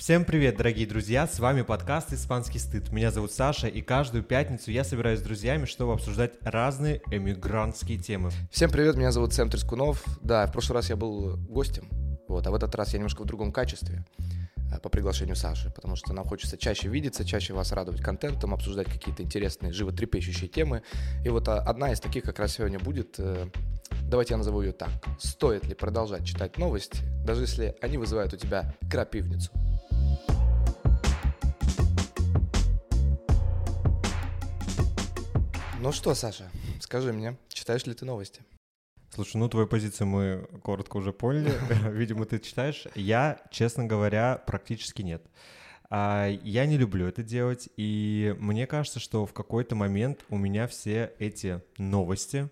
Всем привет, дорогие друзья! С вами подкаст «Испанский стыд». Меня зовут Саша, и каждую пятницу я собираюсь с друзьями, чтобы обсуждать разные эмигрантские темы. Всем привет, меня зовут Сэм Трескунов. Да, в прошлый раз я был гостем, вот, а в этот раз я немножко в другом качестве э, по приглашению Саши, потому что нам хочется чаще видеться, чаще вас радовать контентом, обсуждать какие-то интересные, животрепещущие темы. И вот а, одна из таких как раз сегодня будет, э, давайте я назову ее так. Стоит ли продолжать читать новости, даже если они вызывают у тебя крапивницу? Ну что, Саша, скажи мне, читаешь ли ты новости? Слушай, ну твою позицию мы коротко уже поняли. Видимо, ты читаешь. Я, честно говоря, практически нет. А, я не люблю это делать, и мне кажется, что в какой-то момент у меня все эти новости,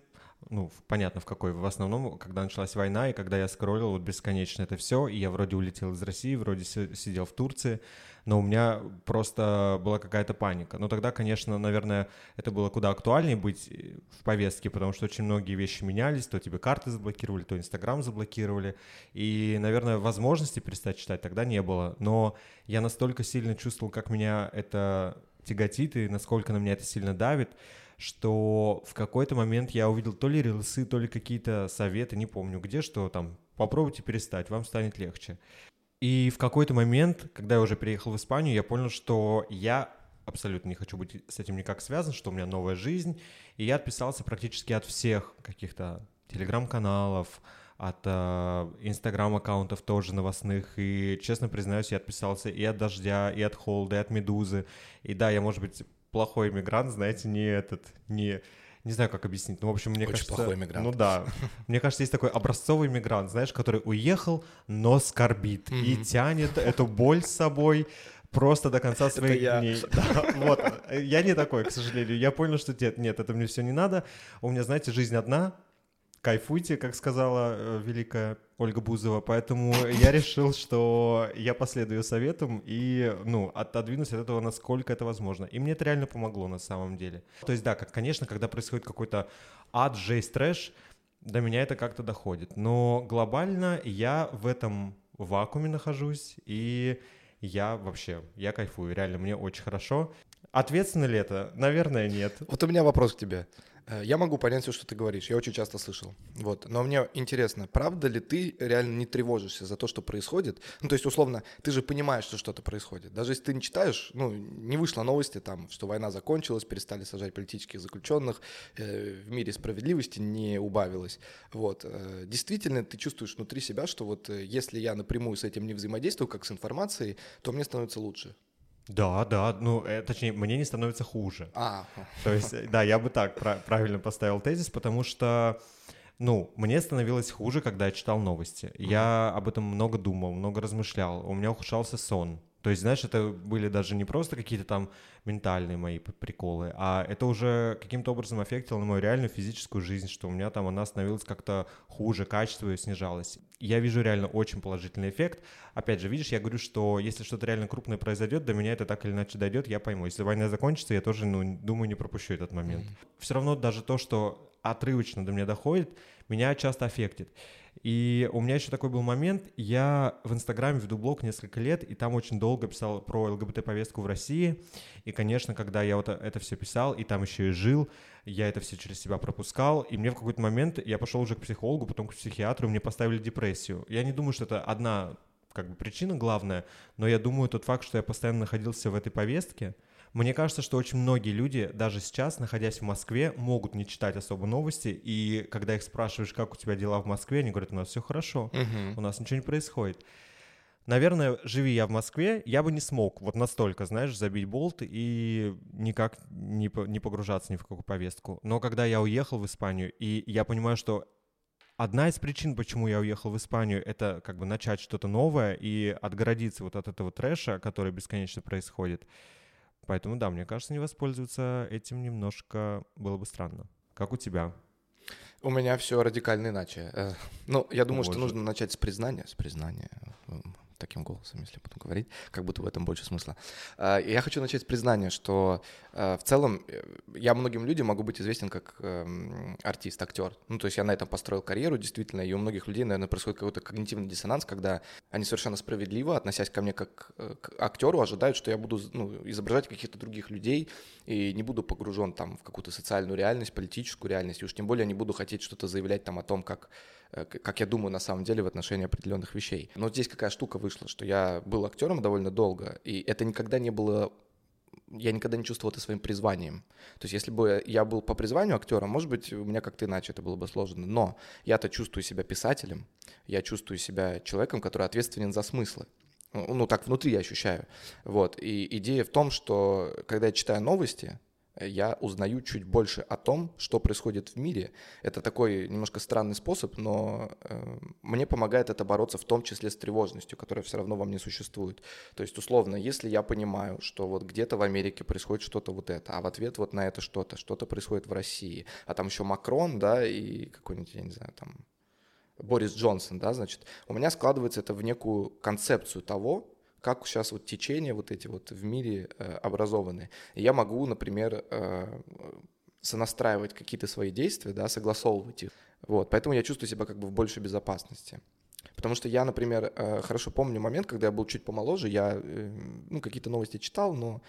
ну, понятно, в какой, в основном, когда началась война, и когда я скроллил вот бесконечно это все, и я вроде улетел из России, вроде сидел в Турции, но у меня просто была какая-то паника. Но тогда, конечно, наверное, это было куда актуальнее быть э, в повестке, потому что очень многие вещи менялись, то тебе карты заблокировали, то Инстаграм заблокировали, и, наверное, возможности перестать читать тогда не было. Но я настолько сильно чувствовал, как меня это тяготит и насколько на меня это сильно давит, что в какой-то момент я увидел то ли рилсы, то ли какие-то советы, не помню где, что там попробуйте перестать, вам станет легче. И в какой-то момент, когда я уже переехал в Испанию, я понял, что я абсолютно не хочу быть с этим никак связан, что у меня новая жизнь, и я отписался практически от всех каких-то телеграм-каналов, от э, инстаграм-аккаунтов тоже новостных, и, честно признаюсь, я отписался и от «Дождя», и от «Холда», и от «Медузы», и да, я, может быть, плохой иммигрант, знаете, не этот, не не знаю, как объяснить. Ну, в общем, мне Очень кажется... плохой иммигрант. Ну да. Мне кажется, есть такой образцовый иммигрант, знаешь, который уехал, но скорбит и тянет эту боль с собой просто до конца своих я. дней. Да, вот. Я не такой, к сожалению. Я понял, что нет, нет, это мне все не надо. У меня, знаете, жизнь одна, кайфуйте, как сказала э, великая Ольга Бузова, поэтому я решил, что я последую советам и, ну, отодвинусь от этого, насколько это возможно. И мне это реально помогло на самом деле. То есть, да, как, конечно, когда происходит какой-то ад, жесть, трэш, до меня это как-то доходит. Но глобально я в этом вакууме нахожусь, и я вообще, я кайфую, реально, мне очень хорошо. Ответственно ли это? Наверное, нет. Вот у меня вопрос к тебе. Э, я могу понять все, что ты говоришь, я очень часто слышал. Вот. Но мне интересно, правда ли ты реально не тревожишься за то, что происходит? Ну, то есть, условно, ты же понимаешь, что что-то происходит. Даже если ты не читаешь, ну, не вышло новости, там, что война закончилась, перестали сажать политических заключенных, э, в мире справедливости не убавилось. Вот. Э, действительно, ты чувствуешь внутри себя, что вот э, если я напрямую с этим не взаимодействую, как с информацией, то мне становится лучше. Да, да, ну, э, точнее, мне не становится хуже. А. То есть, да, я бы так пра- правильно поставил тезис, потому что, ну, мне становилось хуже, когда я читал новости. Mm-hmm. Я об этом много думал, много размышлял. У меня ухудшался сон. То есть, знаешь, это были даже не просто какие-то там ментальные мои приколы, а это уже каким-то образом аффектило на мою реальную физическую жизнь, что у меня там она становилась как-то хуже, качество ее снижалось. Я вижу реально очень положительный эффект. Опять же, видишь, я говорю, что если что-то реально крупное произойдет, до меня это так или иначе дойдет, я пойму. Если война закончится, я тоже, ну, думаю, не пропущу этот момент. Mm-hmm. Все равно даже то, что отрывочно до меня доходит, меня часто аффектит. И у меня еще такой был момент, я в Инстаграме веду блог несколько лет, и там очень долго писал про ЛГБТ-повестку в России. И, конечно, когда я вот это все писал, и там еще и жил, я это все через себя пропускал, и мне в какой-то момент, я пошел уже к психологу, потом к психиатру, мне поставили депрессию. Я не думаю, что это одна как бы причина главная, но я думаю, тот факт, что я постоянно находился в этой повестке, мне кажется, что очень многие люди, даже сейчас, находясь в Москве, могут не читать особо новости, и когда их спрашиваешь, как у тебя дела в Москве, они говорят, у нас все хорошо, угу. у нас ничего не происходит. Наверное, живи я в Москве, я бы не смог вот настолько, знаешь, забить болт и никак не, не погружаться ни в какую повестку. Но когда я уехал в Испанию, и я понимаю, что одна из причин, почему я уехал в Испанию, это как бы начать что-то новое и отгородиться вот от этого трэша, который бесконечно происходит. Поэтому, да, мне кажется, не воспользоваться этим немножко было бы странно. Как у тебя? У меня все радикально иначе. Э, ну, я думаю, Боже. что нужно начать с признания. С признания. Таким голосом, если буду говорить, как будто в этом больше смысла. А, я хочу начать с признания, что а, в целом э, я многим людям могу быть известен как эм, артист, актер. Ну, то есть я на этом построил карьеру, действительно, и у многих людей, наверное, происходит какой-то когнитивный диссонанс, когда они совершенно справедливо, относясь ко мне как э, к актеру, ожидают, что я буду ну, изображать каких-то других людей и не буду погружен там в какую-то социальную реальность, политическую реальность, и уж тем более не буду хотеть что-то заявлять там о том, как как я думаю на самом деле в отношении определенных вещей. Но здесь какая штука вышла, что я был актером довольно долго, и это никогда не было я никогда не чувствовал это своим призванием. То есть если бы я был по призванию актером, может быть, у меня как-то иначе это было бы сложно. Но я-то чувствую себя писателем, я чувствую себя человеком, который ответственен за смыслы. Ну, ну так внутри я ощущаю. Вот. И идея в том, что когда я читаю новости, я узнаю чуть больше о том, что происходит в мире. Это такой немножко странный способ, но э, мне помогает это бороться в том числе с тревожностью, которая все равно во мне существует. То есть, условно, если я понимаю, что вот где-то в Америке происходит что-то вот это, а в ответ вот на это что-то, что-то происходит в России, а там еще Макрон, да, и какой-нибудь, я не знаю, там Борис Джонсон, да, значит, у меня складывается это в некую концепцию того, как сейчас вот течения вот эти вот в мире э, образованы. Я могу, например, э, сонастраивать какие-то свои действия, да, согласовывать их. Вот, поэтому я чувствую себя как бы в большей безопасности. Потому что я, например, э, хорошо помню момент, когда я был чуть помоложе, я, ну, какие-то новости читал, но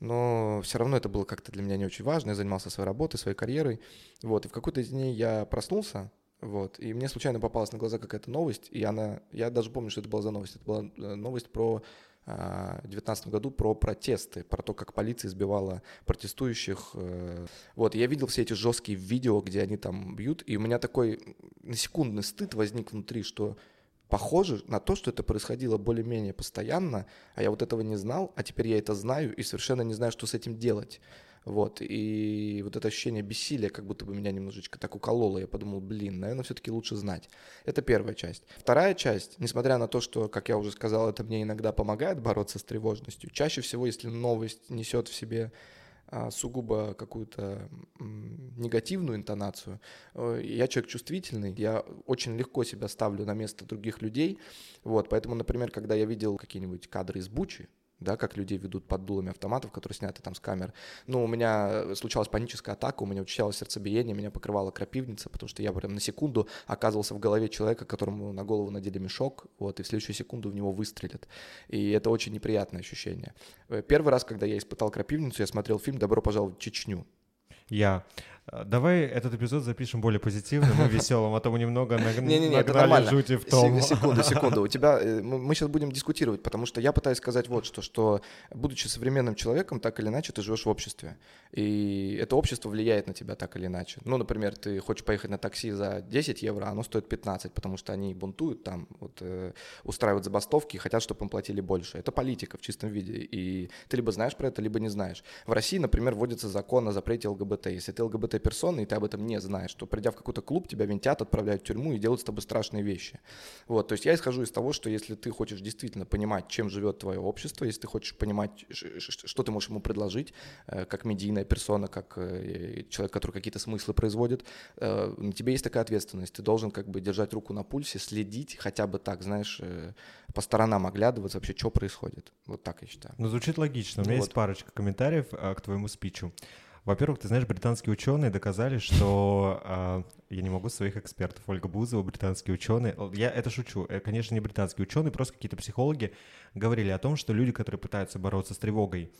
но все равно это было как-то для меня не очень важно. Я занимался своей работой, своей карьерой. Вот. И в какой-то день я проснулся, вот. И мне случайно попалась на глаза какая-то новость, и она... Я даже помню, что это была за новость. Это была э, новость про а, в 2019 году про протесты, про то, как полиция избивала протестующих. Э. Вот, я видел все эти жесткие видео, где они там бьют, и у меня такой на секундный стыд возник внутри, что похоже на то, что это происходило более-менее постоянно, а я вот этого не знал, а теперь я это знаю и совершенно не знаю, что с этим делать. Вот, и вот это ощущение бессилия как будто бы меня немножечко так укололо. Я подумал, блин, наверное, все-таки лучше знать. Это первая часть. Вторая часть, несмотря на то, что, как я уже сказал, это мне иногда помогает бороться с тревожностью, чаще всего, если новость несет в себе а, сугубо какую-то негативную интонацию. Э, я человек чувствительный, я очень легко себя ставлю на место других людей. Вот, поэтому, например, когда я видел какие-нибудь кадры из Бучи, да, как людей ведут под дулами автоматов, которые сняты там с камер. Ну, у меня случалась паническая атака, у меня учащалось сердцебиение, меня покрывала крапивница, потому что я прям на секунду оказывался в голове человека, которому на голову надели мешок, вот, и в следующую секунду в него выстрелят. И это очень неприятное ощущение. Э, первый раз, когда я испытал крапивницу, я смотрел фильм «Добро пожаловать в Чечню». Я. Э, давай этот эпизод запишем более позитивным и веселым, а то мы немного нагнали жути в том. Секунду, секунду. У тебя, э, мы сейчас будем дискутировать, потому что я пытаюсь сказать вот что, что будучи современным человеком, так или иначе ты живешь в обществе. И это общество влияет на тебя так или иначе. Ну, например, ты хочешь поехать на такси за 10 евро, а оно стоит 15, потому что они бунтуют там, вот, э, устраивают забастовки и хотят, чтобы им платили больше. Это политика в чистом виде. И ты либо знаешь про это, либо не знаешь. В России, например, вводится закон о запрете ЛГБТ. Если ты ЛГБТ персона, и ты об этом не знаешь, то придя в какой-то клуб, тебя винтят, отправляют в тюрьму и делают с тобой страшные вещи. Вот, то есть я исхожу из того, что если ты хочешь действительно понимать, чем живет твое общество, если ты хочешь понимать, что ты можешь ему предложить, э, как медийная персона, как э, человек, который какие-то смыслы производит, э, на тебе есть такая ответственность. Ты должен как бы держать руку на пульсе, следить хотя бы так, знаешь, по сторонам оглядываться вообще, что происходит. Вот так я считаю. Ну, звучит логично. У меня вот. есть парочка комментариев а, к твоему спичу. Во-первых, ты знаешь, британские ученые доказали, что э, я не могу своих экспертов. Ольга Бузова, британские ученые. Я это шучу. Э, конечно, не британские ученые, просто какие-то психологи говорили о том, что люди, которые пытаются бороться с тревогой,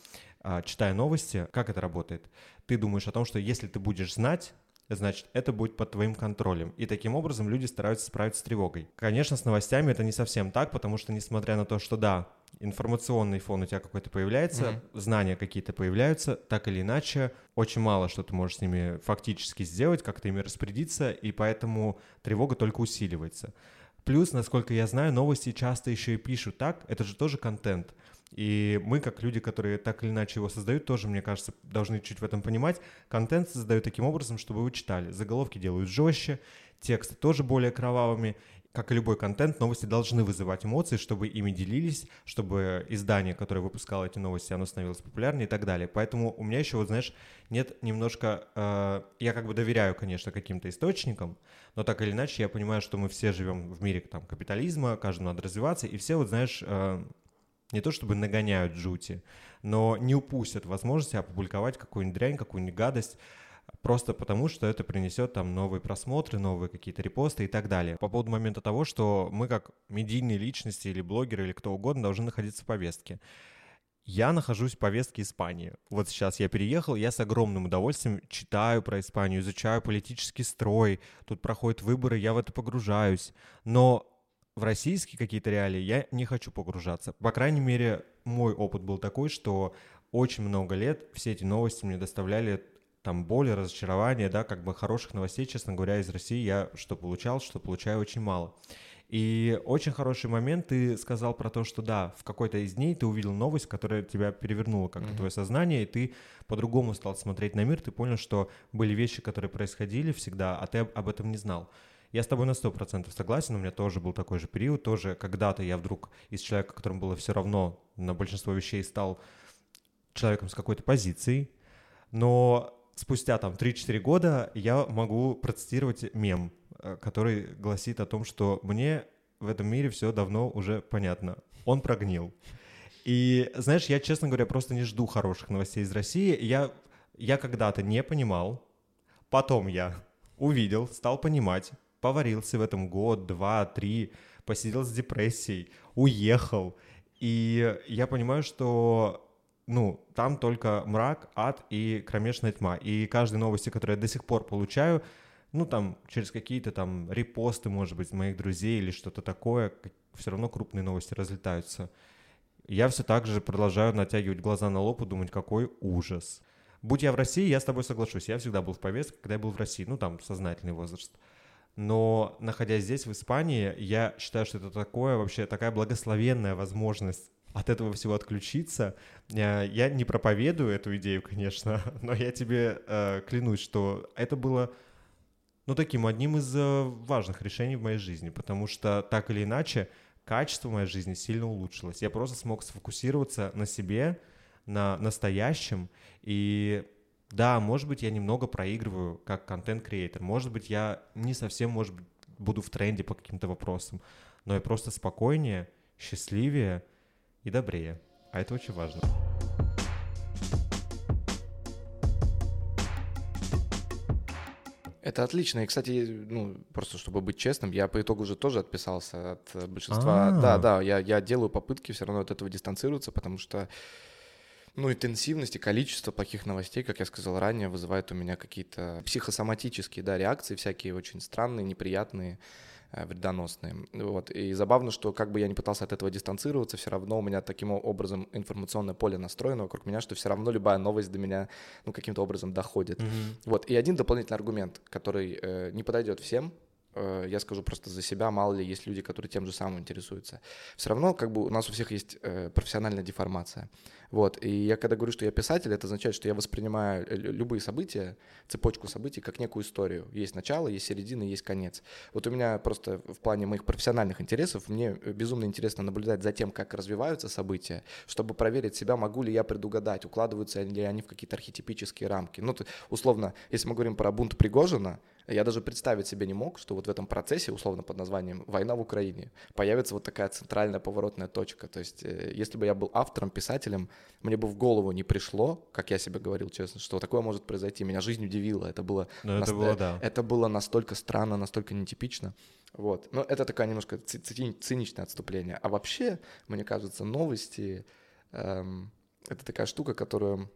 э, читая новости, как это работает? Ты думаешь о том, что если ты будешь знать, значит, это будет под твоим контролем. И таким образом люди стараются справиться с тревогой. Конечно, с новостями это не совсем так, потому что, несмотря на то, что да, информационный фон у тебя какой-то появляется, mm-hmm. знания какие-то появляются, так или иначе, очень мало что ты можешь с ними фактически сделать, как-то ими распорядиться, и поэтому тревога только усиливается. Плюс, насколько я знаю, новости часто еще и пишут так, это же тоже контент. И мы, как люди, которые так или иначе его создают, тоже, мне кажется, должны чуть в этом понимать. Контент создают таким образом, чтобы вы читали. Заголовки делают жестче, тексты тоже более кровавыми. как и любой контент, новости должны вызывать эмоции, чтобы ими делились, чтобы издание, которое выпускало эти новости, оно становилось популярнее и так далее. Поэтому у меня еще, вот знаешь, нет немножко... Э, я как бы доверяю, конечно, каким-то источникам, но так или иначе я понимаю, что мы все живем в мире там, капитализма, каждому надо развиваться, и все, вот знаешь, э, не то чтобы нагоняют жути, но не упустят возможности опубликовать какую-нибудь дрянь, какую-нибудь гадость, просто потому, что это принесет там новые просмотры, новые какие-то репосты и так далее. По поводу момента того, что мы как медийные личности или блогеры или кто угодно должны находиться в повестке. Я нахожусь в повестке Испании. Вот сейчас я переехал, я с огромным удовольствием читаю про Испанию, изучаю политический строй, тут проходят выборы, я в это погружаюсь. Но в российские какие-то реалии я не хочу погружаться. По крайней мере, мой опыт был такой, что очень много лет все эти новости мне доставляли там боли, разочарования, да, как бы хороших новостей, честно говоря, из России я что получал, что получаю очень мало. И очень хороший момент ты сказал про то, что да, в какой-то из дней ты увидел новость, которая тебя перевернула как-то mm-hmm. твое сознание, и ты по-другому стал смотреть на мир, ты понял, что были вещи, которые происходили всегда, а ты об этом не знал. Я с тобой на сто процентов согласен, у меня тоже был такой же период, тоже когда-то я вдруг из человека, которому было все равно на большинство вещей, стал человеком с какой-то позицией, но спустя там 3-4 года я могу процитировать мем, э, который гласит о том, что мне в этом мире все давно уже понятно. Он прогнил. И, знаешь, я, честно говоря, просто не жду хороших новостей из России. Я, я когда-то не понимал, потом я увидел, стал понимать, поварился в этом год, два, три, посидел с депрессией, уехал. И я понимаю, что ну, там только мрак, ад и кромешная тьма. И каждой новости, которую я до сих пор получаю, ну, там, через какие-то там репосты, может быть, моих друзей или что-то такое, все равно крупные новости разлетаются. Я все так же продолжаю натягивать глаза на лоб и думать, какой ужас. Будь я в России, я с тобой соглашусь. Я всегда был в повестке, когда я был в России. Ну, там, сознательный возраст. Но, находясь здесь, в Испании, я считаю, что это такое вообще такая благословенная возможность от этого всего отключиться. Э, я не проповедую эту идею, конечно, но я тебе э, клянусь, что это было ну, таким одним из э, важных решений в моей жизни, потому что так или иначе качество моей жизни сильно улучшилось. Я просто смог сфокусироваться на себе, на настоящем, и да, может быть, я немного проигрываю как контент-креатор, может быть, я не совсем, может быть, буду в тренде по каким-то вопросам, но я просто спокойнее, счастливее, и добрее. А это очень важно. Это отлично. И, кстати, ну, просто чтобы быть честным, я по итогу уже тоже отписался от большинства. А-а-а. Да, да, я, я делаю попытки все равно от этого дистанцироваться, потому что ну, интенсивность и количество плохих новостей, как я сказал ранее, вызывает у меня какие-то психосоматические да, реакции, всякие очень странные, неприятные. Э, вредоносные. Вот. И забавно, что как бы я не пытался от этого дистанцироваться, все равно у меня таким образом информационное поле настроено вокруг меня, что все равно любая новость до меня ну, каким-то образом доходит. Mm-hmm. Вот. И один дополнительный аргумент, который э, не подойдет всем, я скажу просто за себя, мало ли есть люди, которые тем же самым интересуются. Все равно как бы у нас у всех есть э, профессиональная деформация. Вот, и я когда говорю, что я писатель, это означает, что я воспринимаю любые события, цепочку событий, как некую историю. Есть начало, есть середина, есть конец. Вот у меня просто в плане моих профессиональных интересов, мне безумно интересно наблюдать за тем, как развиваются события, чтобы проверить себя, могу ли я предугадать, укладываются ли они в какие-то архетипические рамки. Ну, условно, если мы говорим про бунт Пригожина, я даже представить себе не мог, что вот в этом процессе, условно под названием «Война в Украине», появится вот такая центральная поворотная точка. То есть э, если бы я был автором, писателем, мне бы в голову не пришло, как я себе говорил честно, что такое может произойти. Меня жизнь удивила. Это было, Но ну, это, было, да. это было настолько странно, настолько нетипично. Вот. Но это такая немножко циничное отступление. А вообще, мне кажется, новости эм, — это такая штука, которую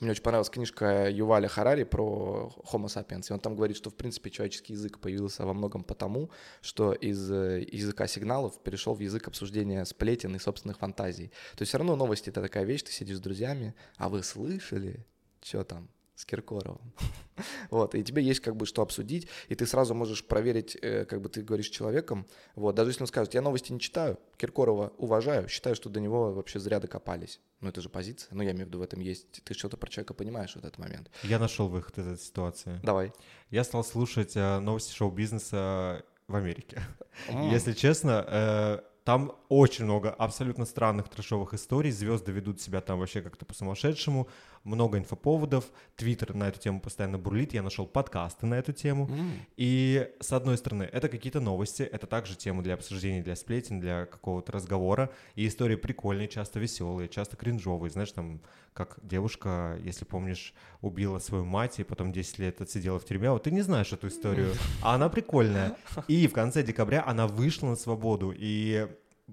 мне очень понравилась книжка Юваля Харари про Homo sapiens, и он там говорит, что, в принципе, человеческий язык появился во многом потому, что из э, языка сигналов перешел в язык обсуждения сплетен и собственных фантазий. То есть все равно новости — это такая вещь, ты сидишь с друзьями, а вы слышали, что там, с Киркоровым. вот, и тебе есть как бы что обсудить, и ты сразу можешь проверить, э, как бы ты говоришь человеком, вот, даже если он скажет, я новости не читаю, Киркорова уважаю, считаю, что до него вообще зря докопались. Ну, это же позиция, ну, я имею в виду, в этом есть, ты что-то про человека понимаешь в этот момент. Я нашел выход из этой ситуации. Давай. Я стал слушать э, новости шоу-бизнеса в Америке. Если честно, э, там очень много абсолютно странных трешовых историй. Звезды ведут себя там вообще как-то по-сумасшедшему. Много инфоповодов. Твиттер на эту тему постоянно бурлит. Я нашел подкасты на эту тему. Mm. И с одной стороны, это какие-то новости. Это также тема для обсуждения, для сплетен, для какого-то разговора. И истории прикольные, часто веселые, часто кринжовые. Знаешь, там как девушка, если помнишь, убила свою мать и потом 10 лет отсидела в тюрьме. Вот ты не знаешь эту историю, а она прикольная. И в конце декабря она вышла на свободу. И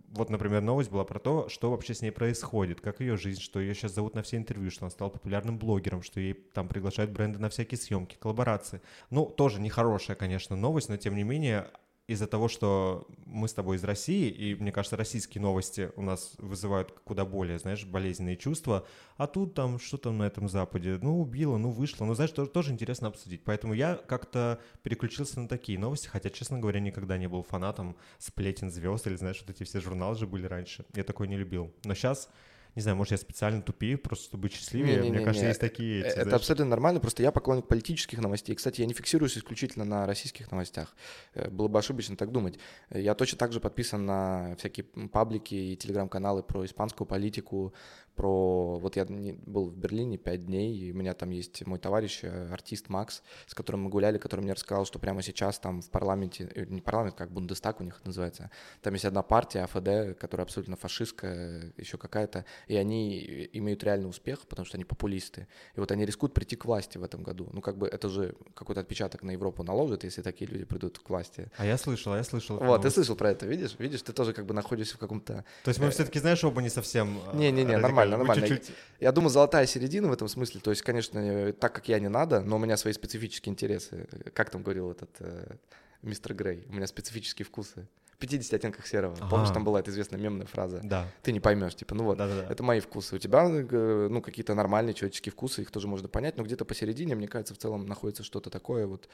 вот, например, новость была про то, что вообще с ней происходит, как ее жизнь, что ее сейчас зовут на все интервью, что она стала популярным блогером, что ей там приглашают бренды на всякие съемки, коллаборации. Ну, тоже нехорошая, конечно, новость, но тем не менее из-за того, что мы с тобой из России, и, мне кажется, российские новости у нас вызывают куда более, знаешь, болезненные чувства, а тут там, что там на этом Западе, ну, убило, ну, вышло, ну, знаешь, тоже, тоже интересно обсудить. Поэтому я как-то переключился на такие новости, хотя, честно говоря, никогда не был фанатом сплетен звезд, или, знаешь, вот эти все журналы же были раньше, я такой не любил. Но сейчас не знаю, может, я специально тупее, просто чтобы быть счастливее. Не, не, Мне не, кажется, не. есть такие... Эти, это знаешь... абсолютно нормально, просто я поклонник политических новостей. Кстати, я не фиксируюсь исключительно на российских новостях. Э, было бы ошибочно так думать. Я точно так же подписан на всякие паблики и телеграм-каналы про испанскую политику, про... Вот я был в Берлине пять дней, и у меня там есть мой товарищ, э, артист Макс, с которым мы гуляли, который мне рассказал, что прямо сейчас там в парламенте, э, не парламент, как Бундестаг у них называется, там есть одна партия, АФД, которая абсолютно фашистская, еще какая-то, и они имеют реальный успех, потому что они популисты. И вот они рискуют прийти к власти в этом году. Ну, как бы это же какой-то отпечаток на Европу наложит, если такие люди придут к власти. А я слышал, а я слышал. Вот, ты слышал про это, видишь? Видишь, ты тоже как бы находишься в каком-то... То есть мы э, все-таки, знаешь, оба не совсем... Не-не-не, нормально нормально, нормально. Чуть-чуть... Я думаю, золотая середина в этом смысле. То есть, конечно, так как я не надо, но у меня свои специфические интересы. Как там говорил этот э, мистер Грей? У меня специфические вкусы. В 50 оттенках серого. Ага. Помнишь, там была эта известная мемная фраза? Да. Ты не поймешь, типа, ну вот, Да-да-да. это мои вкусы. У тебя, э, ну, какие-то нормальные человеческие вкусы, их тоже можно понять, но где-то посередине, мне кажется, в целом находится что-то такое вот,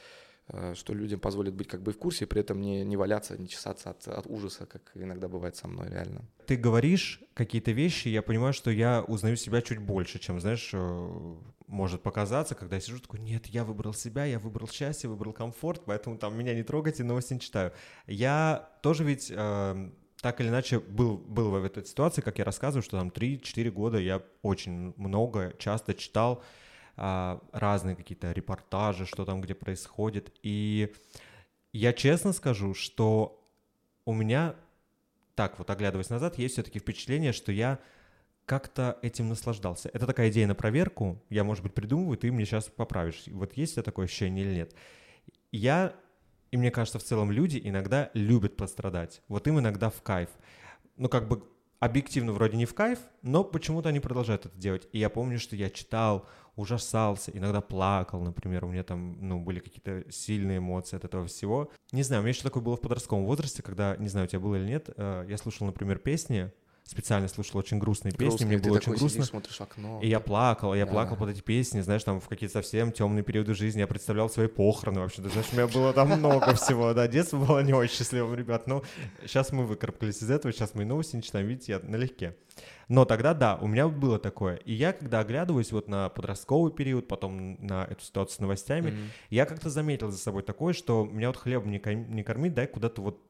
Э, что людям позволит быть как бы в курсе, при этом не, не валяться, не чесаться от, от ужаса, как иногда бывает со мной реально. Ты говоришь какие-то вещи, я понимаю, что я узнаю себя чуть больше, чем, знаешь, э, может показаться, когда я сижу такой, нет, я выбрал себя, я выбрал счастье, выбрал комфорт, поэтому там меня не трогайте, новости не читаю. Я тоже ведь э, так или иначе был, был в этой ситуации, как я рассказываю, что там 3-4 года я очень много, часто читал а, разные какие-то репортажи, что там где происходит. И я честно скажу, что у меня, так вот оглядываясь назад, есть все-таки впечатление, что я как-то этим наслаждался. Это такая идея на проверку. Я, может быть, придумываю, ты мне сейчас поправишь. Вот есть тебя такое ощущение или нет? Я, и мне кажется, в целом люди иногда любят пострадать. Вот им иногда в кайф. Ну, как бы объективно вроде не в кайф, но почему-то они продолжают это делать. И я помню, что я читал ужасался, иногда плакал, например, у меня там, ну, были какие-то сильные эмоции от этого всего. Не знаю, у меня еще такое было в подростковом возрасте, когда, не знаю, у тебя было или нет, э, я слушал, например, песни, специально слушал очень грустные Грустный, песни, мне было очень грустно. смотришь в окно. И я плакал, я да. плакал под эти песни, знаешь, там в какие-то совсем темные периоды жизни я представлял свои похороны вообще, ты знаешь, у меня было там много всего, да, детство было не очень счастливым, ребят, но сейчас мы выкарабкались из этого, сейчас мы новости не читаем, видите, я налегке. Но тогда, да, у меня было такое. И я, когда оглядываюсь вот на подростковый период, потом на эту ситуацию с новостями, mm-hmm. я как-то заметил за собой такое, что меня вот хлебом не, не кормить, дай куда-то вот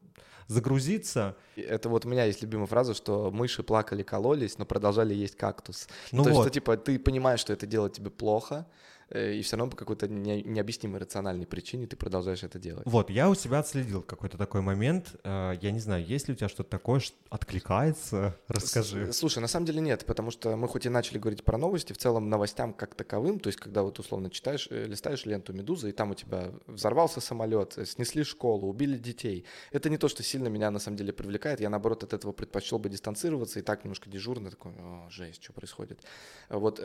загрузиться. Это вот у меня есть любимая фраза, что мыши плакали, кололись, но продолжали есть кактус. Ну То вот. есть, что типа ты понимаешь, что это делает тебе плохо, и все равно по какой-то необъяснимой рациональной причине ты продолжаешь это делать. Вот, я у себя отследил какой-то такой момент. Э, я не знаю, есть ли у тебя что-то такое, что откликается? Расскажи. Слушай, на самом деле нет, потому что мы хоть и начали говорить про новости, в целом новостям как таковым, то есть когда вот условно читаешь, э, листаешь ленту «Медузы», и там у тебя взорвался самолет, снесли школу, убили детей. Это не то, что сильно меня на самом деле привлекает. Я, наоборот, от этого предпочел бы дистанцироваться и так немножко дежурно такой, О, жесть, что происходит. Вот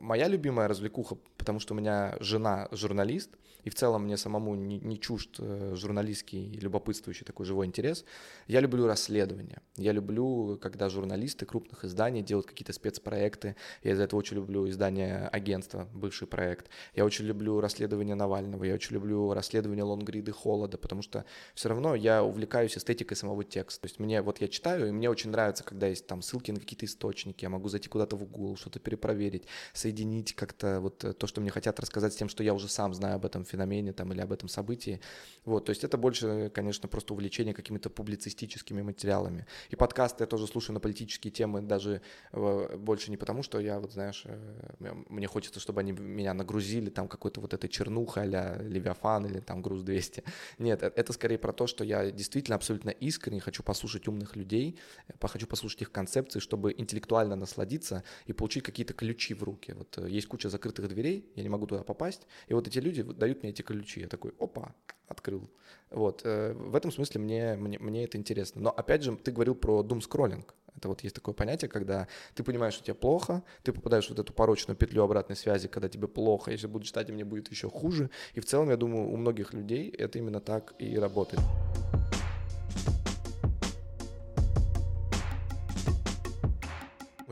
моя любимая развлекуха потому что у меня жена журналист, и в целом мне самому не, не чужд э, журналистский, любопытствующий такой живой интерес. Я люблю расследования. Я люблю, когда журналисты крупных изданий делают какие-то спецпроекты. Я из-за этого очень люблю издание агентства, бывший проект. Я очень люблю расследование Навального. Я очень люблю расследование Лонгриды Холода, потому что все равно я увлекаюсь эстетикой самого текста. То есть мне, вот я читаю, и мне очень нравится, когда есть там ссылки на какие-то источники. Я могу зайти куда-то в Google, что-то перепроверить, соединить как-то вот то, что мне хотят рассказать с тем, что я уже сам знаю об этом феномене там, или об этом событии. Вот, то есть это больше, конечно, просто увлечение какими-то публицистическими материалами. И подкасты я тоже слушаю на политические темы, даже э, больше не потому, что я, вот знаешь, э, мне хочется, чтобы они меня нагрузили там какой-то вот этой чернухой а Левиафан или там Груз 200. Нет, э, это скорее про то, что я действительно абсолютно искренне хочу послушать умных людей, хочу послушать их концепции, чтобы интеллектуально насладиться и получить какие-то ключи в руки. Вот есть куча закрытых дверей, я не могу туда попасть, и вот эти люди дают мне эти ключи. Я такой, опа, открыл. Вот, в этом смысле мне, мне, мне это интересно. Но опять же, ты говорил про scrolling. Это вот есть такое понятие, когда ты понимаешь, что тебе плохо, ты попадаешь в вот эту порочную петлю обратной связи, когда тебе плохо, если буду читать, мне будет еще хуже. И в целом, я думаю, у многих людей это именно так и работает.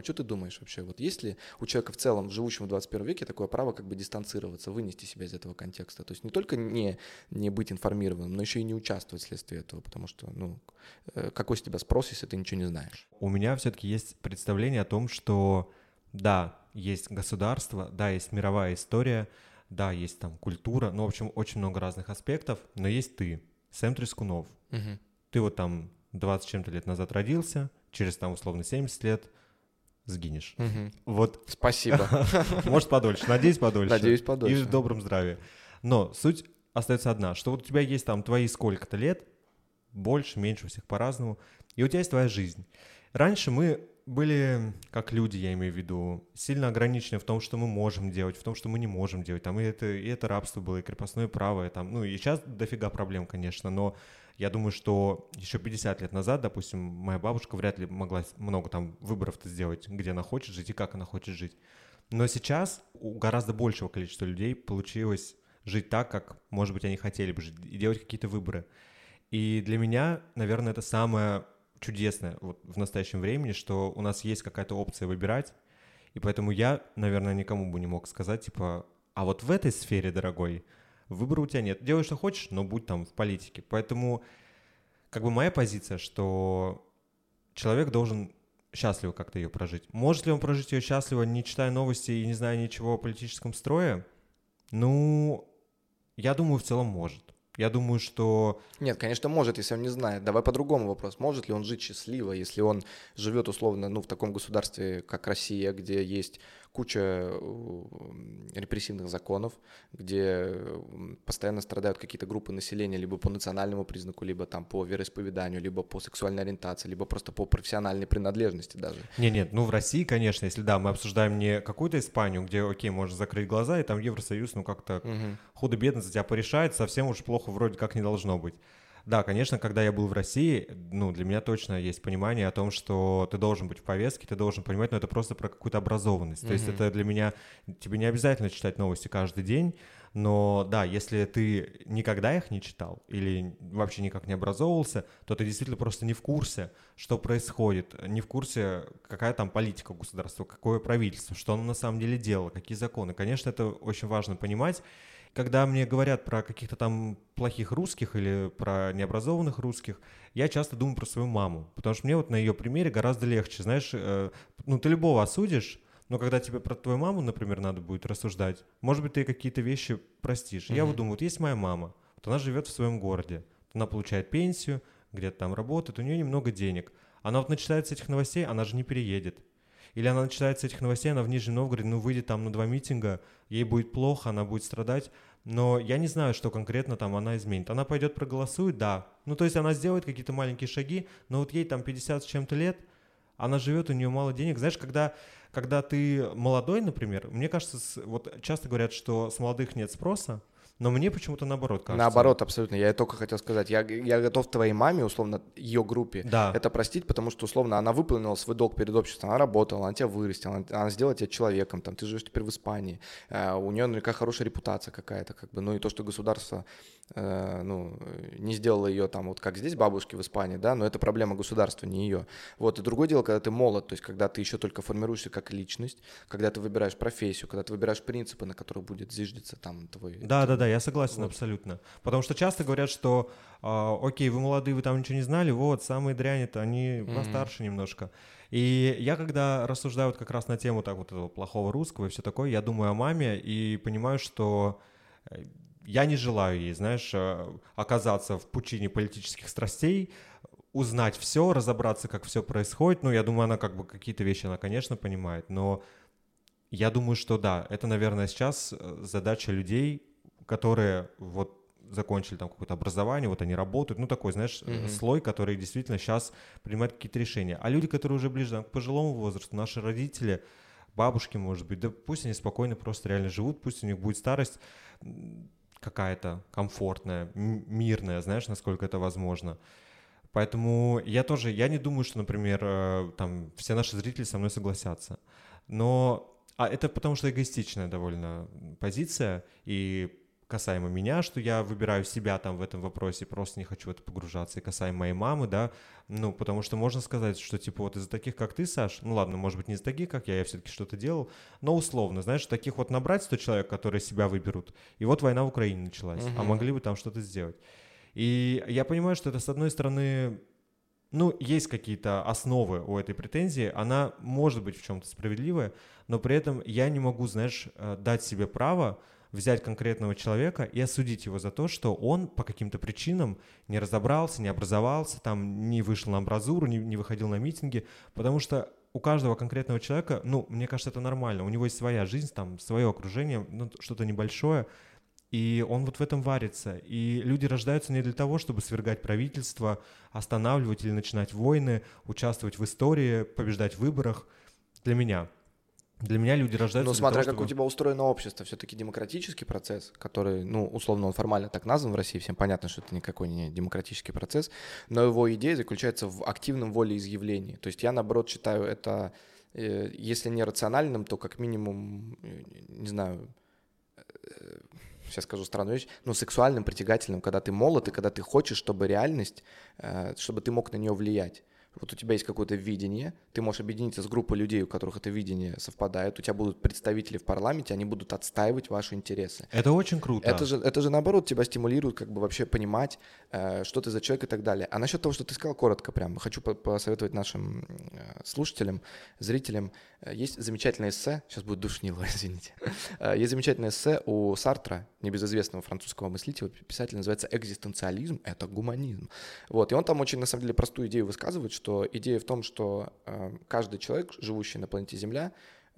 Что ты думаешь вообще? Вот есть ли у человека в целом, живущего в 21 веке, такое право как бы дистанцироваться, вынести себя из этого контекста? То есть не только не, не быть информированным, но еще и не участвовать вследствие этого, потому что, ну, э, какой с тебя спрос, если ты ничего не знаешь? У меня все-таки есть представление о том, что да, есть государство, да, есть мировая история, да, есть там культура, ну, в общем, очень много разных аспектов, но есть ты, Сэм Трескунов. Угу. Ты вот там 20 чем-то лет назад родился, через там условно 70 лет сгинешь. Угу. Вот. Спасибо. Может, подольше. Надеюсь, подольше. Надеюсь, подольше. И в добром здравии. Но суть остается одна, что вот у тебя есть там твои сколько-то лет, больше, меньше, у всех по-разному, и у тебя есть твоя жизнь. Раньше мы были, как люди, я имею в виду, сильно ограничены в том, что мы можем делать, в том, что мы не можем делать. Там и это, и это рабство было, и крепостное право, и там, ну, и сейчас дофига проблем, конечно, но я думаю, что еще 50 лет назад, допустим, моя бабушка вряд ли могла много там выборов-то сделать, где она хочет жить и как она хочет жить. Но сейчас у гораздо большего количества людей получилось жить так, как, может быть, они хотели бы жить, и делать какие-то выборы. И для меня, наверное, это самое чудесное вот в настоящем времени, что у нас есть какая-то опция выбирать, и поэтому я, наверное, никому бы не мог сказать, типа, а вот в этой сфере, дорогой, выбора у тебя нет. Делай, что хочешь, но будь там в политике. Поэтому как бы моя позиция, что человек должен счастливо как-то ее прожить. Может ли он прожить ее счастливо, не читая новости и не зная ничего о политическом строе? Ну, я думаю, в целом может. Я думаю, что... Нет, конечно, может, если он не знает. Давай по-другому вопрос. Может ли он жить счастливо, если он живет условно ну, в таком государстве, как Россия, где есть куча э, репрессивных законов, где постоянно страдают какие-то группы населения либо по национальному признаку, либо там по вероисповеданию, либо по сексуальной ориентации, либо просто по профессиональной принадлежности даже. Не, нет, ну в России, конечно, если да, мы обсуждаем не какую-то Испанию, где, окей, можно закрыть глаза, и там Евросоюз, ну как-то угу. Худо-бедно за тебя порешает, совсем уж плохо вроде как не должно быть. Да, конечно, когда я был в России, ну, для меня точно есть понимание о том, что ты должен быть в повестке, ты должен понимать, но это просто про какую-то образованность. Mm-hmm. То есть это для меня, тебе не обязательно читать новости каждый день, но да, если ты никогда их не читал или вообще никак не образовывался, то ты действительно просто не в курсе, что происходит, не в курсе, какая там политика государства, какое правительство, что оно на самом деле делало, какие законы. Конечно, это очень важно понимать когда мне говорят про каких-то там плохих русских или про необразованных русских, я часто думаю про свою маму, потому что мне вот на ее примере гораздо легче, знаешь, э, ну ты любого осудишь, но когда тебе про твою маму, например, надо будет рассуждать, может быть, ты какие-то вещи простишь. Mm-hmm. Я вот думаю, вот есть моя мама, вот она живет в своем городе, она получает пенсию, где-то там работает, у нее немного денег. Она вот начинает с этих новостей, она же не переедет. Или она начинает с этих новостей, она в Нижнем Новгороде, ну, выйдет там на два митинга, ей будет плохо, она будет страдать. Но я не знаю, что конкретно там она изменит. Она пойдет проголосует, да. Ну, то есть она сделает какие-то маленькие шаги, но вот ей там 50 с чем-то лет, она живет, у нее мало денег. Знаешь, когда, когда ты молодой, например, мне кажется, вот часто говорят, что с молодых нет спроса, но мне почему-то наоборот кажется. Наоборот, абсолютно. Я только хотел сказать. Я, я готов твоей маме, условно, ее группе да. это простить, потому что, условно, она выполнила свой долг перед обществом, она работала, она тебя вырастила, она, она сделала тебя человеком, там, ты живешь теперь в Испании, э, у нее наверняка хорошая репутация какая-то, как бы, ну и то, что государство Э, ну, не сделала ее там, вот как здесь бабушки в Испании, да, но это проблема государства, не ее. Вот, и другое дело, когда ты молод, то есть когда ты еще только формируешься как личность, когда ты выбираешь профессию, когда ты выбираешь принципы, на которых будет зиждиться там твой... Да, да, да, я согласен вот. абсолютно. Потому что часто говорят, что э, окей, вы молодые, вы там ничего не знали, вот, самые дряни-то, они mm-hmm. постарше немножко. И я когда рассуждаю вот как раз на тему так вот этого плохого русского и все такое, я думаю о маме и понимаю, что э, я не желаю ей, знаешь, э, оказаться в пучине политических страстей, узнать все, разобраться, как все происходит. Ну, я думаю, она как бы какие-то вещи, она, конечно, понимает, но я думаю, что да, это, наверное, сейчас э, задача людей, которые вот закончили там какое-то образование, вот они работают, ну такой, знаешь, mm-hmm. слой, который действительно сейчас принимает какие-то решения. А люди, которые уже ближе там, к пожилому возрасту, наши родители, бабушки, может быть, да пусть они спокойно просто реально живут, пусть у них будет старость какая-то комфортная, мирная, знаешь, насколько это возможно. Поэтому я тоже, я не думаю, что, например, э, там все наши зрители со мной согласятся. Но а это потому что эгоистичная довольно позиция, и касаемо меня, что я выбираю себя там в этом вопросе, просто не хочу в это погружаться, и касаемо моей мамы, да, ну, потому что можно сказать, что, типа, вот из-за таких, как ты, Саш, ну, ладно, может быть, не из таких, как я, я все-таки что-то делал, но условно, знаешь, таких вот набрать 100 человек, которые себя выберут, и вот война в Украине началась, угу. а могли бы там что-то сделать. И я понимаю, что это, с одной стороны, ну, есть какие-то основы у этой претензии, она может быть в чем-то справедливая, но при этом я не могу, знаешь, э, дать себе право взять конкретного человека и осудить его за то, что он по каким-то причинам не разобрался, не образовался, там не вышел на амбразуру, не, не выходил на митинги, потому что у каждого конкретного человека, ну, мне кажется, это нормально, у него есть своя жизнь, там, свое окружение, ну, что-то небольшое, и он вот в этом варится. И люди рождаются не для того, чтобы свергать правительство, останавливать или начинать войны, участвовать в истории, побеждать в выборах. Для меня. Для меня люди рождаются. Ну, смотря того, как чтобы... у тебя устроено общество, все-таки демократический процесс, который, ну, условно, он формально так назван в России, всем понятно, что это никакой не демократический процесс, но его идея заключается в активном волеизъявлении. То есть я, наоборот, считаю это, э, если не рациональным, то как минимум, э, не знаю, э, сейчас скажу странную вещь, ну, сексуальным, притягательным, когда ты молод и когда ты хочешь, чтобы реальность, чтобы ты мог на нее влиять вот у тебя есть какое-то видение, ты можешь объединиться с группой людей, у которых это видение совпадает, у тебя будут представители в парламенте, они будут отстаивать ваши интересы. Это очень круто. Это же, это же наоборот тебя стимулирует как бы вообще понимать, э, что ты за человек и так далее. А насчет того, что ты сказал коротко прям, хочу посоветовать нашим э, слушателям, зрителям, есть замечательное эссе, сейчас будет душнило, извините, э, есть замечательное эссе у Сартра, небезызвестного французского мыслителя, писатель называется «Экзистенциализм – это гуманизм». Вот, и он там очень, на самом деле, простую идею высказывает, что идея в том, что э, каждый человек, живущий на планете Земля,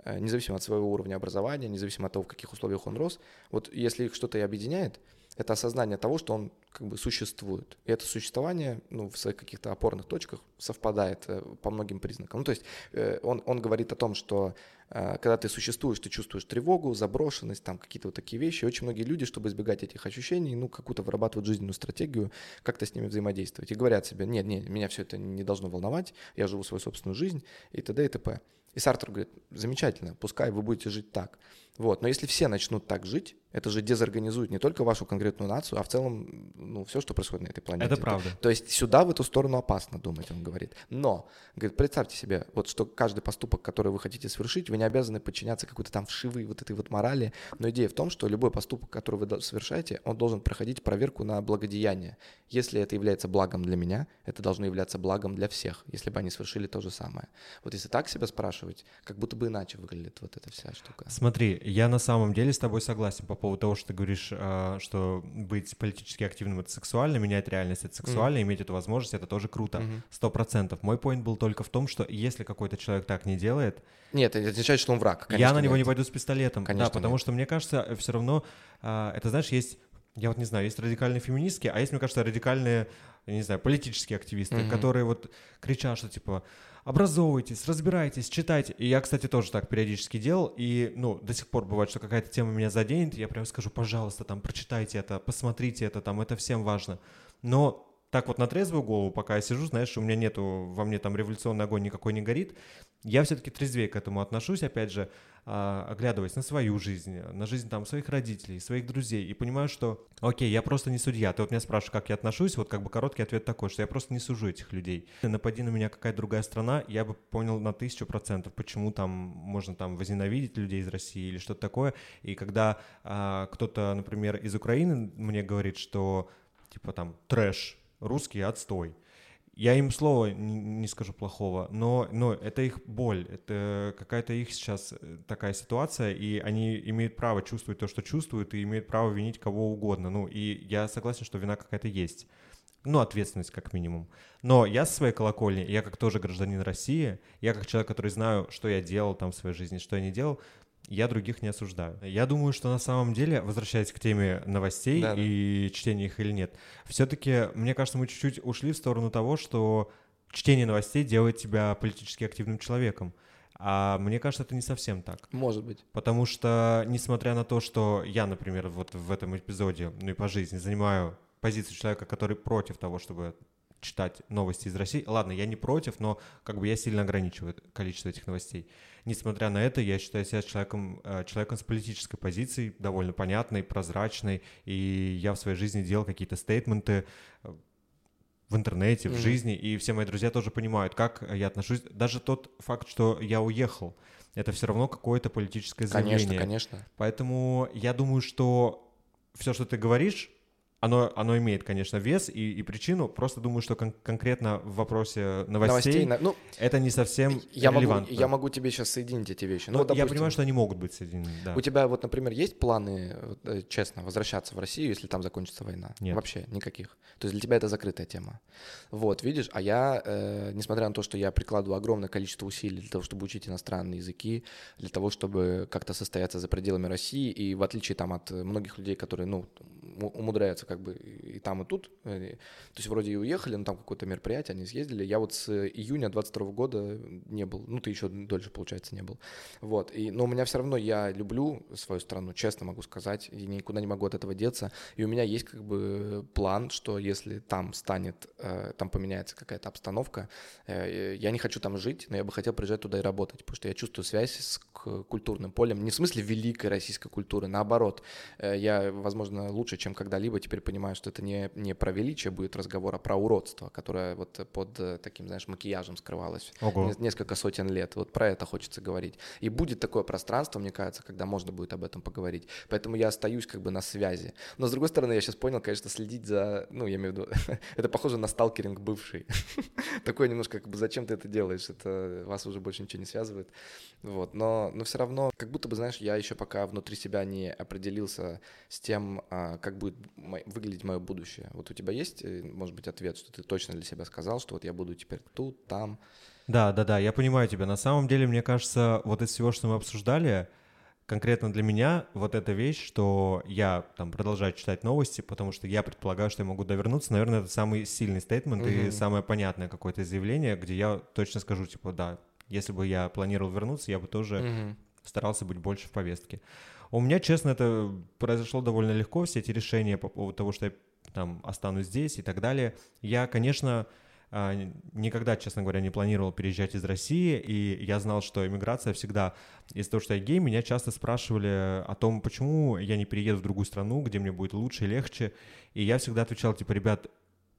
э, независимо от своего уровня образования, независимо от того, в каких условиях он рос, вот если их что-то и объединяет, это осознание того, что он как бы существует. И это существование ну, в своих каких-то опорных точках совпадает э, по многим признакам. Ну, то есть э, он, он говорит о том, что э, когда ты существуешь, ты чувствуешь тревогу, заброшенность, там какие-то вот такие вещи. И очень многие люди, чтобы избегать этих ощущений, ну, какую-то вырабатывают жизненную стратегию, как-то с ними взаимодействовать. И говорят себе, нет, нет, меня все это не должно волновать, я живу свою собственную жизнь и т.д. и т.п. И Сартер говорит, замечательно, пускай вы будете жить так. Вот. Но если все начнут так жить, это же дезорганизует не только вашу конкретную нацию, а в целом ну, все, что происходит на этой планете. Это правда. То, есть сюда, в эту сторону опасно думать, он говорит. Но, говорит, представьте себе, вот что каждый поступок, который вы хотите совершить, вы не обязаны подчиняться какой-то там вшивой вот этой вот морали, но идея в том, что любой поступок, который вы совершаете, он должен проходить проверку на благодеяние. Если это является благом для меня, это должно являться благом для всех, если бы они совершили то же самое. Вот если так себя спрашивать, как будто бы иначе выглядит вот эта вся штука. Смотри, я на самом деле с тобой согласен по поводу того, что ты говоришь, а, что быть политически активным — это сексуально, менять реальность — это сексуально, mm. иметь эту возможность — это тоже круто. Сто процентов. Мой поинт был только в том, что если какой-то человек так не делает... Нет, это означает, что он враг. Конечно, я на него нет. не пойду с пистолетом. Конечно, да, потому нет. что мне кажется, все равно, а, это знаешь, есть я вот не знаю, есть радикальные феминистки, а есть, мне кажется, радикальные, я не знаю, политические активисты, mm-hmm. которые вот кричат, что типа образовывайтесь, разбирайтесь, читайте. И я, кстати, тоже так периодически делал, и, ну, до сих пор бывает, что какая-то тема меня заденет, я прям скажу, пожалуйста, там, прочитайте это, посмотрите это, там, это всем важно. Но так вот на трезвую голову, пока я сижу, знаешь, у меня нету, во мне там революционный огонь никакой не горит, я все-таки трезвее к этому отношусь, опять же, а, оглядываясь на свою жизнь, на жизнь там своих родителей, своих друзей, и понимаю, что, окей, я просто не судья. Ты вот меня спрашиваешь, как я отношусь, вот как бы короткий ответ такой, что я просто не сужу этих людей. Напади на меня какая-то другая страна, я бы понял на тысячу процентов, почему там можно там возненавидеть людей из России или что-то такое. И когда а, кто-то, например, из Украины мне говорит, что типа там трэш, русский отстой, я им слова не, скажу плохого, но, но это их боль, это какая-то их сейчас э, такая ситуация, и они имеют право чувствовать то, что чувствуют, и имеют право винить кого угодно. Ну, и я согласен, что вина какая-то есть. Ну, ответственность как минимум. Но я со своей колокольни, я как тоже гражданин России, я как человек, который знаю, что я делал там в своей жизни, что я не делал, я других не осуждаю. Я думаю, что на самом деле, возвращаясь к теме новостей да, и да. чтения их или нет, все-таки, мне кажется, мы чуть-чуть ушли в сторону того, что чтение новостей делает тебя политически активным человеком. А мне кажется, это не совсем так. Может быть. Потому что, несмотря на то, что я, например, вот в этом эпизоде, ну и по жизни, занимаю позицию человека, который против того, чтобы читать новости из России. Ладно, я не против, но как бы я сильно ограничиваю количество этих новостей. Несмотря на это, я считаю себя человеком, э, человеком с политической позицией, довольно понятной, прозрачной, и я в своей жизни делал какие-то стейтменты э, в интернете, в mm-hmm. жизни, и все мои друзья тоже понимают, как я отношусь. Даже тот факт, что я уехал, это все равно какое-то политическое заявление. Конечно, конечно. Поэтому я думаю, что все, что ты говоришь, оно, оно имеет, конечно, вес и, и причину. Просто думаю, что кон- конкретно в вопросе новостей, новостей ну, это не совсем я релевантно. Могу, я могу тебе сейчас соединить эти вещи. Ну, ну допустим, я понимаю, что они могут быть соединены, да. У тебя вот, например, есть планы, э, честно, возвращаться в Россию, если там закончится война? Нет. Вообще никаких. То есть для тебя это закрытая тема. Вот, видишь, а я, э, несмотря на то, что я прикладываю огромное количество усилий для того, чтобы учить иностранные языки, для того, чтобы как-то состояться за пределами России, и в отличие там от многих людей, которые, ну, умудряются как бы и там, и тут. Э, то есть вроде и уехали, но там какое-то мероприятие, они съездили. Я вот с июня 22 года не был, ну ты еще дольше, получается, не был. Вот, и, но у меня все равно, я люблю свою страну, честно могу сказать, и никуда не могу от этого деться. И у меня есть как бы план, что если там станет, э, там поменяется какая-то обстановка, э, я не хочу там жить, но я бы хотел приезжать туда и работать, потому что я чувствую связь с культурным полем, не в смысле великой российской культуры, наоборот, я, возможно, лучше, чем когда-либо теперь понимаю, что это не, не про величие будет разговор, а про уродство, которое вот под э, таким, знаешь, макияжем скрывалось Ого. несколько сотен лет. Вот про это хочется говорить. И будет такое пространство, мне кажется, когда можно будет об этом поговорить. Поэтому я остаюсь как бы на связи. Но с другой стороны, я сейчас понял, конечно, следить за, ну, я имею в виду, это похоже на сталкеринг бывший. Такое немножко, как бы, зачем ты это делаешь? Это вас уже больше ничего не связывает. Вот, но, но все равно, как будто бы, знаешь, я еще пока внутри себя не определился с тем, а, как будет выглядеть мое будущее. Вот у тебя есть, э, может быть, ответ, что ты точно для себя сказал, что вот я буду теперь тут, там? Да, да, да, я понимаю тебя. На самом деле, мне кажется, вот из всего, что мы обсуждали, конкретно для меня вот эта вещь, что я там продолжаю читать новости, потому что я предполагаю, что я могу довернуться, наверное, это самый сильный стейтмент угу. и самое понятное какое-то заявление, где я точно скажу, типа, да, если бы я планировал вернуться, я бы тоже угу. старался быть больше в повестке. У меня, честно, это произошло довольно легко, все эти решения по поводу того, что я там останусь здесь и так далее. Я, конечно, а, никогда, честно говоря, не планировал переезжать из России, и я знал, что иммиграция всегда... Из-за того, что я гей, меня часто спрашивали о том, почему я не перееду в другую страну, где мне будет лучше легче, и я всегда отвечал, типа, ребят,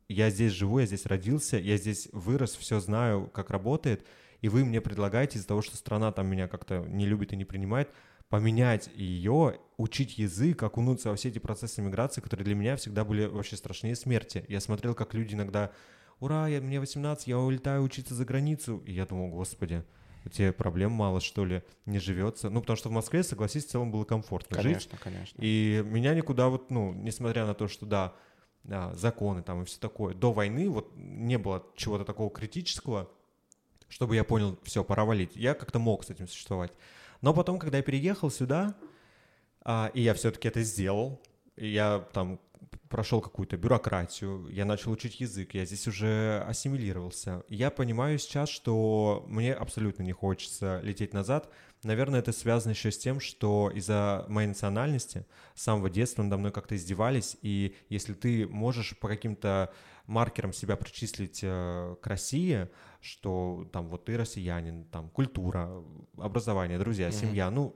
я здесь живу, я здесь родился, я здесь вырос, все знаю, как работает, и вы мне предлагаете из-за того, что страна там меня как-то не любит и не принимает, поменять ее, учить язык, окунуться во все эти процессы миграции, которые для меня всегда были вообще страшнее смерти. Я смотрел, как люди иногда, ура, я, мне 18, я улетаю учиться за границу. И я думал, господи, у тебя проблем мало, что ли, не живется. Ну, потому что в Москве, согласись, в целом было комфортно конечно, жить. Конечно, конечно. И меня никуда вот, ну, несмотря на то, что, да, да, законы там и все такое, до войны вот не было чего-то такого критического, чтобы я понял, все, пора валить. Я как-то мог с этим существовать. Но потом, когда я переехал сюда, а, и я все-таки это сделал, я там прошел какую-то бюрократию, я начал учить язык, я здесь уже ассимилировался. Я понимаю сейчас, что мне абсолютно не хочется лететь назад. Наверное, это связано еще с тем, что из-за моей национальности с самого детства надо мной как-то издевались, и если ты можешь по каким-то маркерам себя причислить э, к России, что там вот ты россиянин, там культура, образование, друзья, mm-hmm. семья, ну,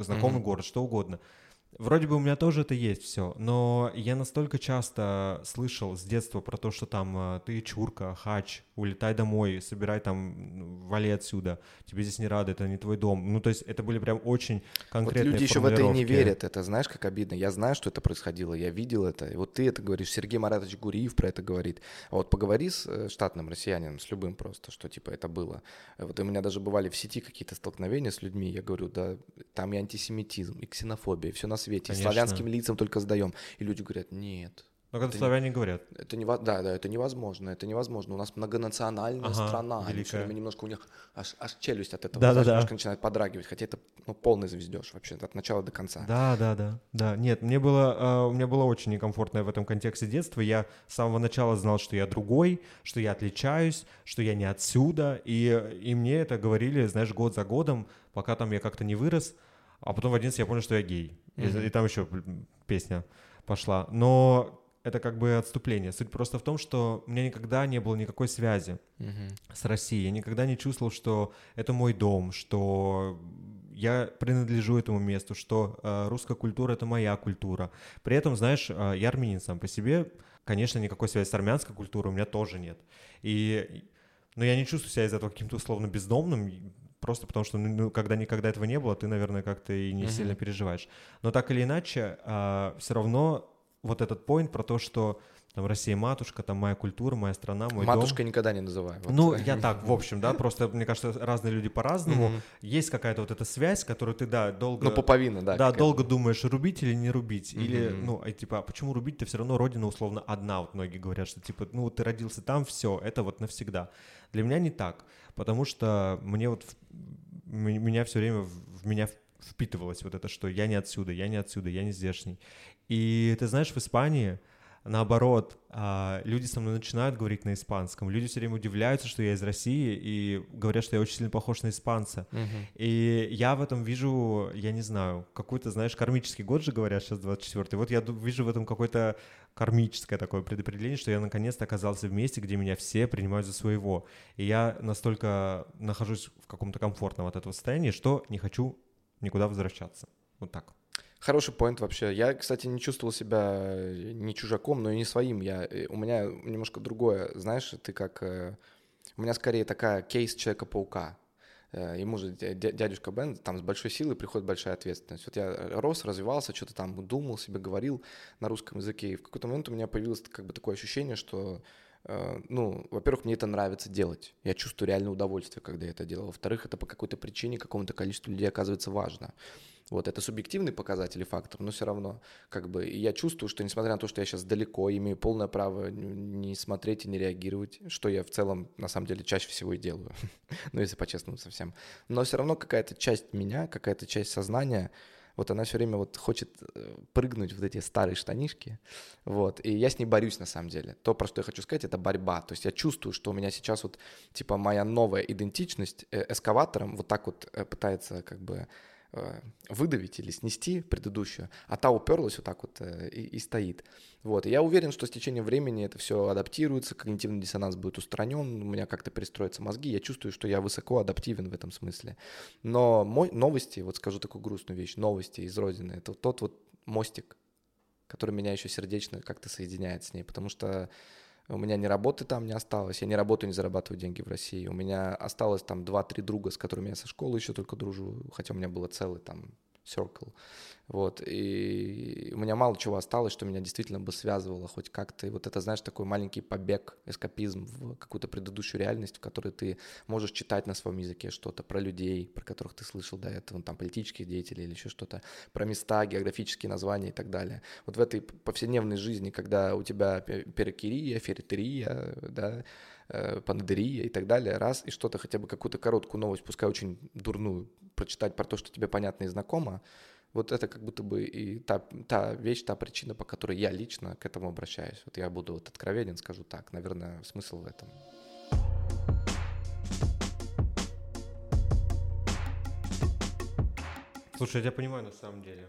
знакомый mm-hmm. город, что угодно – Вроде бы у меня тоже это есть все, но я настолько часто слышал с детства про то, что там э, ты чурка, хач, улетай домой, собирай там, вали отсюда, тебе здесь не рады, это не твой дом. Ну, то есть это были прям очень конкретные Вот люди еще в это и не верят, это знаешь, как обидно. Я знаю, что это происходило, я видел это. И вот ты это говоришь, Сергей Маратович Гуриев про это говорит. А вот поговори с э, штатным россиянином, с любым просто, что типа это было. Вот у меня даже бывали в сети какие-то столкновения с людьми, я говорю, да, там и антисемитизм, и ксенофобия, все на свете, Конечно. славянским лицам только сдаем. И люди говорят, нет, но когда это славяне не, говорят. Это не, да, да, это невозможно, это невозможно. У нас многонациональная ага, страна, великая. время немножко у них аж, аж челюсть от этого да, да, да. немножко начинает подрагивать, хотя это ну, полный звездеж вообще от начала до конца. Да, да, да, да. Нет, мне было, uh, у меня было очень некомфортное в этом контексте детство. Я с самого начала знал, что я другой, что я отличаюсь, что я не отсюда, и, и мне это говорили, знаешь, год за годом, пока там я как-то не вырос, а потом в 11 я понял, что я гей. Mm-hmm. И, и там еще песня пошла. Но это как бы отступление. Суть просто в том, что у меня никогда не было никакой связи uh-huh. с Россией. Я никогда не чувствовал, что это мой дом, что я принадлежу этому месту, что э, русская культура это моя культура. При этом, знаешь, э, я армянин сам по себе. Конечно, никакой связи с армянской культурой у меня тоже нет. И, но я не чувствую себя из этого каким-то условно бездомным, просто потому что, ну, ну, когда никогда этого не было, ты, наверное, как-то и не uh-huh. сильно переживаешь. Но так или иначе, э, все равно вот этот point про то, что там Россия матушка, там моя культура, моя страна, мой Матушка дом. никогда не называю. Вот. Ну, я так, в общем, да, просто, мне кажется, разные люди по-разному. Mm-hmm. Есть какая-то вот эта связь, которую ты, да, долго... Ну, пуповина, да. Да, долго думаешь, рубить или не рубить. Mm-hmm. Или, ну, а, типа, а почему рубить? Ты все равно родина условно одна. Вот многие говорят, что, типа, ну, ты родился там, все, это вот навсегда. Для меня не так, потому что мне вот, меня все время, в меня впитывалось вот это, что я не отсюда, я не отсюда, я не здешний. И ты знаешь, в Испании наоборот, а, люди со мной начинают говорить на испанском. Люди все время удивляются, что я из России, и говорят, что я очень сильно похож на испанца. Uh-huh. И я в этом вижу, я не знаю, какой-то, знаешь, кармический год же говорят сейчас 24-й. Вот я вижу в этом какое-то кармическое такое предопределение, что я наконец-то оказался в месте, где меня все принимают за своего. И я настолько нахожусь в каком-то комфортном от этого состоянии, что не хочу никуда возвращаться. Вот так. Хороший поинт вообще. Я, кстати, не чувствовал себя э, не чужаком, но и не своим. Я, э, у меня немножко другое. Знаешь, ты как... Э, у меня скорее такая кейс Человека-паука. Ему же дядюшка Бен, там с большой силой приходит большая ответственность. Вот я рос, развивался, что-то там думал себе, говорил на русском языке, и в какой-то момент у меня появилось как бы такое ощущение, что ну, во-первых, мне это нравится делать. Я чувствую реальное удовольствие, когда я это делаю. Во-вторых, это по какой-то причине какому-то количеству людей оказывается важно. Вот, это субъективный показатель и фактор, но все равно, как бы, я чувствую, что несмотря на то, что я сейчас далеко, имею полное право не смотреть и не реагировать, что я в целом, на самом деле, чаще всего и делаю, ну, если по-честному совсем. Но все равно какая-то часть меня, какая-то часть сознания, вот она все время вот хочет э, прыгнуть в эти старые штанишки, вот, и я с ней борюсь на самом деле. То, про что я хочу сказать, это борьба, то есть я чувствую, что у меня сейчас вот, типа, моя новая идентичность э, эскаватором вот так вот э, пытается как бы выдавить или снести предыдущую, а та уперлась вот так вот э, и, и стоит. Вот. И я уверен, что с течением времени это все адаптируется, когнитивный диссонанс будет устранен, у меня как-то перестроятся мозги, я чувствую, что я высоко адаптивен в этом смысле. Но мой, новости, вот скажу такую грустную вещь, новости из Родины, это тот вот мостик, который меня еще сердечно как-то соединяет с ней, потому что у меня ни работы там не осталось, я не работаю, не зарабатываю деньги в России. У меня осталось там 2-3 друга, с которыми я со школы еще только дружу, хотя у меня было целый там circle. Вот, и у меня мало чего осталось, что меня действительно бы связывало хоть как-то. И вот это, знаешь, такой маленький побег, эскапизм в какую-то предыдущую реальность, в которой ты можешь читать на своем языке что-то про людей, про которых ты слышал до этого, там, политических деятелей или еще что-то, про места, географические названия и так далее. Вот в этой повседневной жизни, когда у тебя перекирия, феритерия, да, э, панадерия и так далее, раз, и что-то, хотя бы какую-то короткую новость, пускай очень дурную, прочитать про то, что тебе понятно и знакомо, Вот это как будто бы и та, та вещь, та причина, по которой я лично к этому обращаюсь. Вот я буду вот откровенен, скажу так. Наверное, смысл в этом. Слушай, я тебя понимаю на самом деле.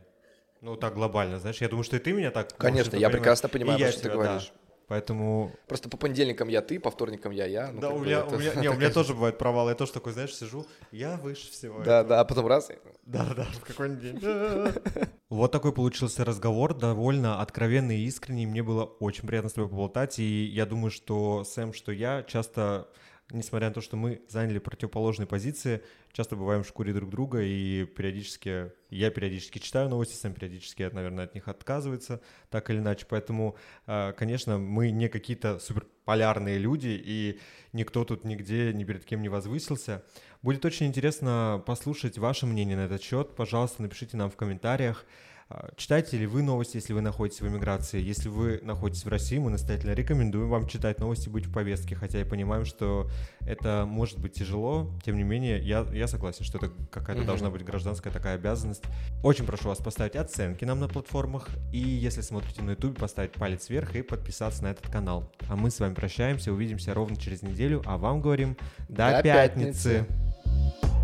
Ну, так глобально, знаешь, я думаю, что и ты меня так... Конечно, я прекрасно понимаю, что ты говоришь. Да. Поэтому... Просто по понедельникам я ты, по вторникам я я. Ну, да, у меня, это... у, меня, не, у меня тоже бывает провал. Я тоже такой, знаешь, сижу, я выше всего. Да, этого. да, а потом раз. Да, да, в какой-нибудь день. Вот такой получился разговор, довольно откровенный и искренний. Мне было очень приятно с тобой поболтать. И я думаю, что Сэм, что я часто несмотря на то, что мы заняли противоположные позиции, часто бываем в шкуре друг друга, и периодически, я периодически читаю новости, сам периодически, наверное, от них отказывается, так или иначе. Поэтому, а, конечно, мы не какие-то суперполярные люди, и никто тут нигде ни перед кем не возвысился. Будет очень интересно послушать ваше мнение на этот счет. Пожалуйста, напишите нам в комментариях. А, читаете ли вы новости, если вы находитесь в эмиграции? Если вы находитесь в России, мы настоятельно рекомендуем вам читать новости, быть в повестке, хотя и понимаем, что это может быть тяжело. Тем не менее, я, я согласен, что это какая-то mm-hmm. должна быть гражданская такая обязанность. Очень прошу вас поставить оценки нам на платформах, и если смотрите на YouTube, поставить палец вверх и подписаться на этот канал. А мы с вами прощаемся, увидимся ровно через неделю, а вам говорим до, до пятницы. пятницы.